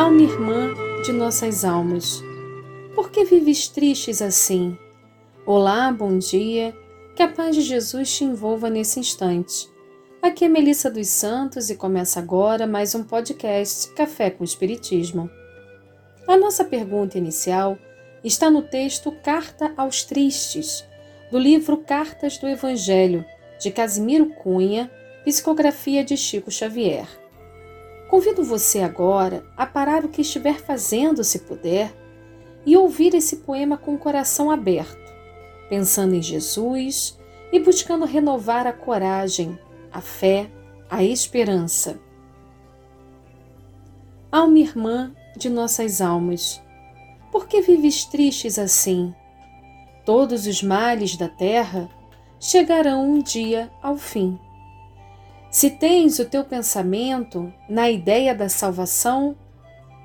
Alma irmã de nossas almas, por que vives tristes assim? Olá, bom dia, que a paz de Jesus te envolva nesse instante. Aqui é Melissa dos Santos e começa agora mais um podcast Café com Espiritismo. A nossa pergunta inicial está no texto Carta aos Tristes, do livro Cartas do Evangelho, de Casimiro Cunha, psicografia de Chico Xavier. Convido você agora a parar o que estiver fazendo, se puder, e ouvir esse poema com o coração aberto, pensando em Jesus e buscando renovar a coragem, a fé, a esperança. Alma irmã de nossas almas, por que vives tristes assim? Todos os males da terra chegarão um dia ao fim. Se tens o teu pensamento na ideia da salvação,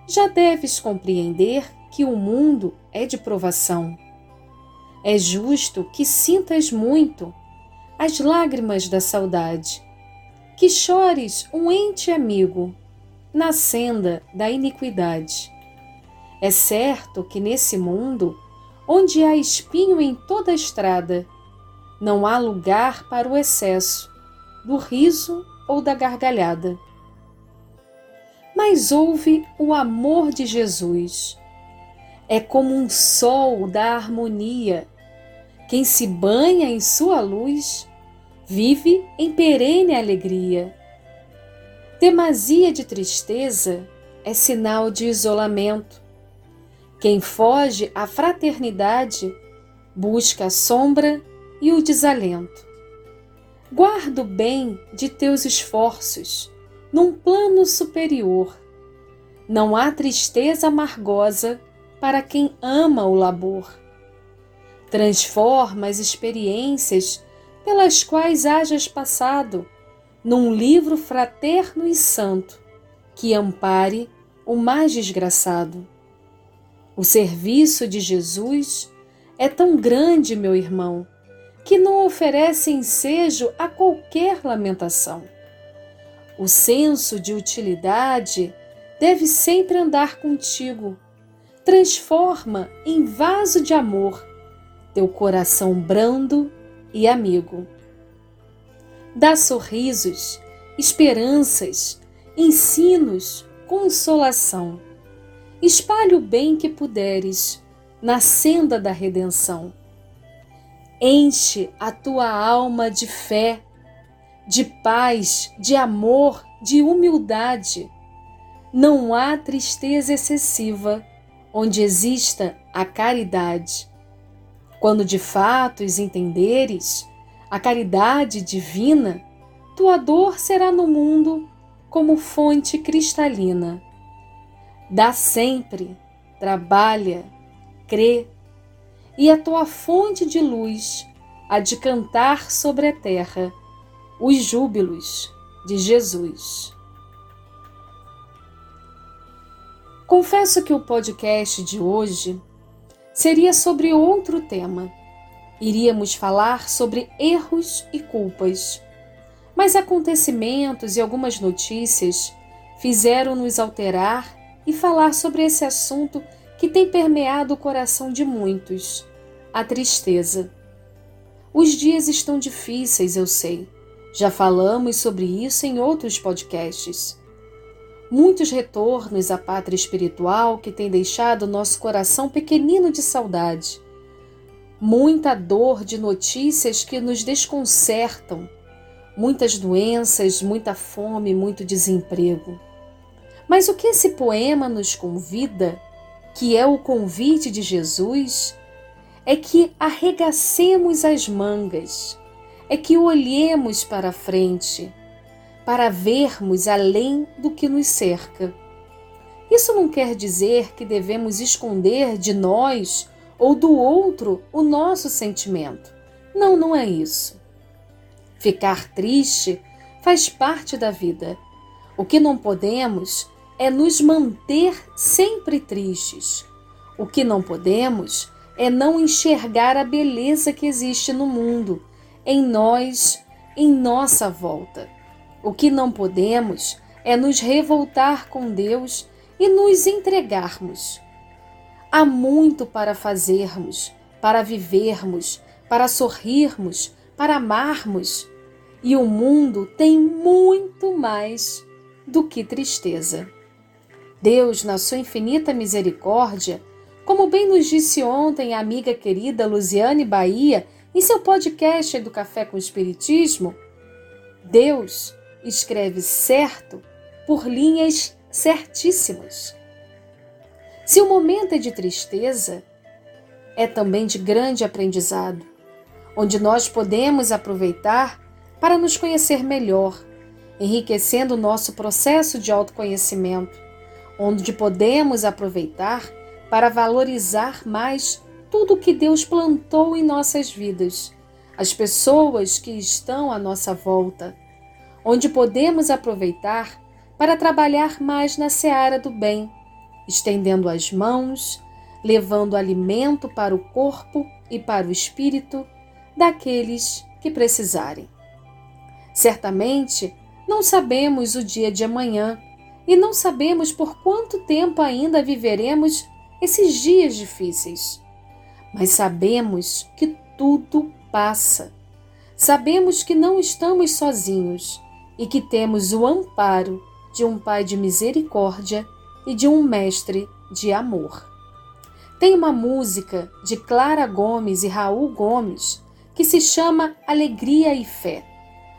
já deves compreender que o mundo é de provação. É justo que sintas muito as lágrimas da saudade, que chores um ente amigo na senda da iniquidade. É certo que nesse mundo, onde há espinho em toda a estrada, não há lugar para o excesso do riso ou da gargalhada. Mas ouve o amor de Jesus. É como um sol da harmonia. Quem se banha em sua luz vive em perene alegria. Demasia de tristeza é sinal de isolamento. Quem foge à fraternidade busca a sombra e o desalento. Guarda o bem de teus esforços num plano superior. Não há tristeza amargosa para quem ama o labor. Transforma as experiências pelas quais hajas passado num livro fraterno e santo que ampare o mais desgraçado. O serviço de Jesus é tão grande, meu irmão, que não oferece ensejo a qualquer lamentação. O senso de utilidade deve sempre andar contigo. Transforma em vaso de amor teu coração brando e amigo. Dá sorrisos, esperanças, ensinos, consolação. Espalhe o bem que puderes na senda da redenção Enche a tua alma de fé, de paz, de amor, de humildade. Não há tristeza excessiva onde exista a caridade. Quando de fato os entenderes a caridade divina, tua dor será no mundo como fonte cristalina. Dá sempre, trabalha, crê, e a tua fonte de luz há de cantar sobre a terra os júbilos de Jesus. Confesso que o podcast de hoje seria sobre outro tema. Iríamos falar sobre erros e culpas. Mas acontecimentos e algumas notícias fizeram-nos alterar e falar sobre esse assunto que tem permeado o coração de muitos a tristeza. Os dias estão difíceis, eu sei. Já falamos sobre isso em outros podcasts. Muitos retornos à pátria espiritual que tem deixado nosso coração pequenino de saudade. Muita dor de notícias que nos desconcertam. Muitas doenças, muita fome, muito desemprego. Mas o que esse poema nos convida que é o convite de Jesus, é que arregacemos as mangas, é que olhemos para frente, para vermos além do que nos cerca. Isso não quer dizer que devemos esconder de nós ou do outro o nosso sentimento. Não, não é isso. Ficar triste faz parte da vida. O que não podemos é nos manter sempre tristes. O que não podemos é não enxergar a beleza que existe no mundo, em nós, em nossa volta. O que não podemos é nos revoltar com Deus e nos entregarmos. Há muito para fazermos, para vivermos, para sorrirmos, para amarmos, e o mundo tem muito mais do que tristeza. Deus, na sua infinita misericórdia, como bem nos disse ontem a amiga querida Luziane Bahia em seu podcast do Café com Espiritismo, Deus escreve certo por linhas certíssimas. Se o momento é de tristeza, é também de grande aprendizado, onde nós podemos aproveitar para nos conhecer melhor, enriquecendo o nosso processo de autoconhecimento, onde podemos aproveitar para valorizar mais tudo que Deus plantou em nossas vidas, as pessoas que estão à nossa volta, onde podemos aproveitar para trabalhar mais na seara do bem, estendendo as mãos, levando alimento para o corpo e para o espírito daqueles que precisarem. Certamente não sabemos o dia de amanhã e não sabemos por quanto tempo ainda viveremos esses dias difíceis. Mas sabemos que tudo passa. Sabemos que não estamos sozinhos e que temos o amparo de um Pai de misericórdia e de um Mestre de amor. Tem uma música de Clara Gomes e Raul Gomes que se chama Alegria e Fé.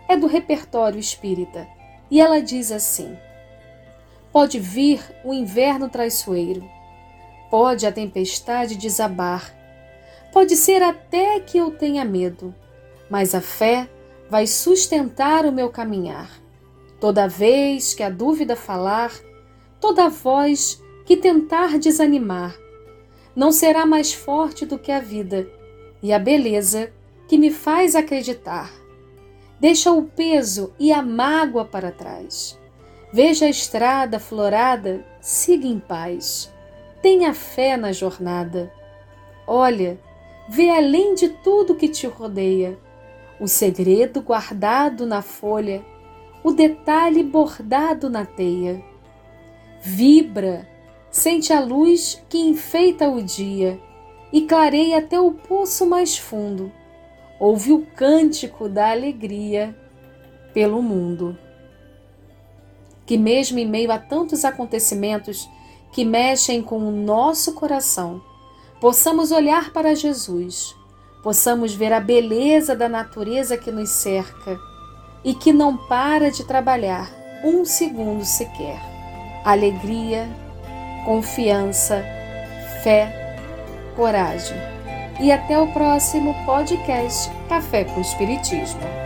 É do repertório espírita e ela diz assim: Pode vir o inverno traiçoeiro, pode a tempestade desabar, pode ser até que eu tenha medo, mas a fé vai sustentar o meu caminhar. Toda vez que a dúvida falar, toda voz que tentar desanimar, não será mais forte do que a vida e a beleza que me faz acreditar. Deixa o peso e a mágoa para trás. Veja a estrada florada, siga em paz. Tenha fé na jornada. Olha, vê além de tudo que te rodeia, o segredo guardado na folha, o detalhe bordado na teia. Vibra, sente a luz que enfeita o dia e clareia até o poço mais fundo. Ouve o cântico da alegria pelo mundo que, mesmo em meio a tantos acontecimentos que mexem com o nosso coração, possamos olhar para Jesus, possamos ver a beleza da natureza que nos cerca e que não para de trabalhar um segundo sequer. Alegria, confiança, fé, coragem. E até o próximo podcast Café com Espiritismo.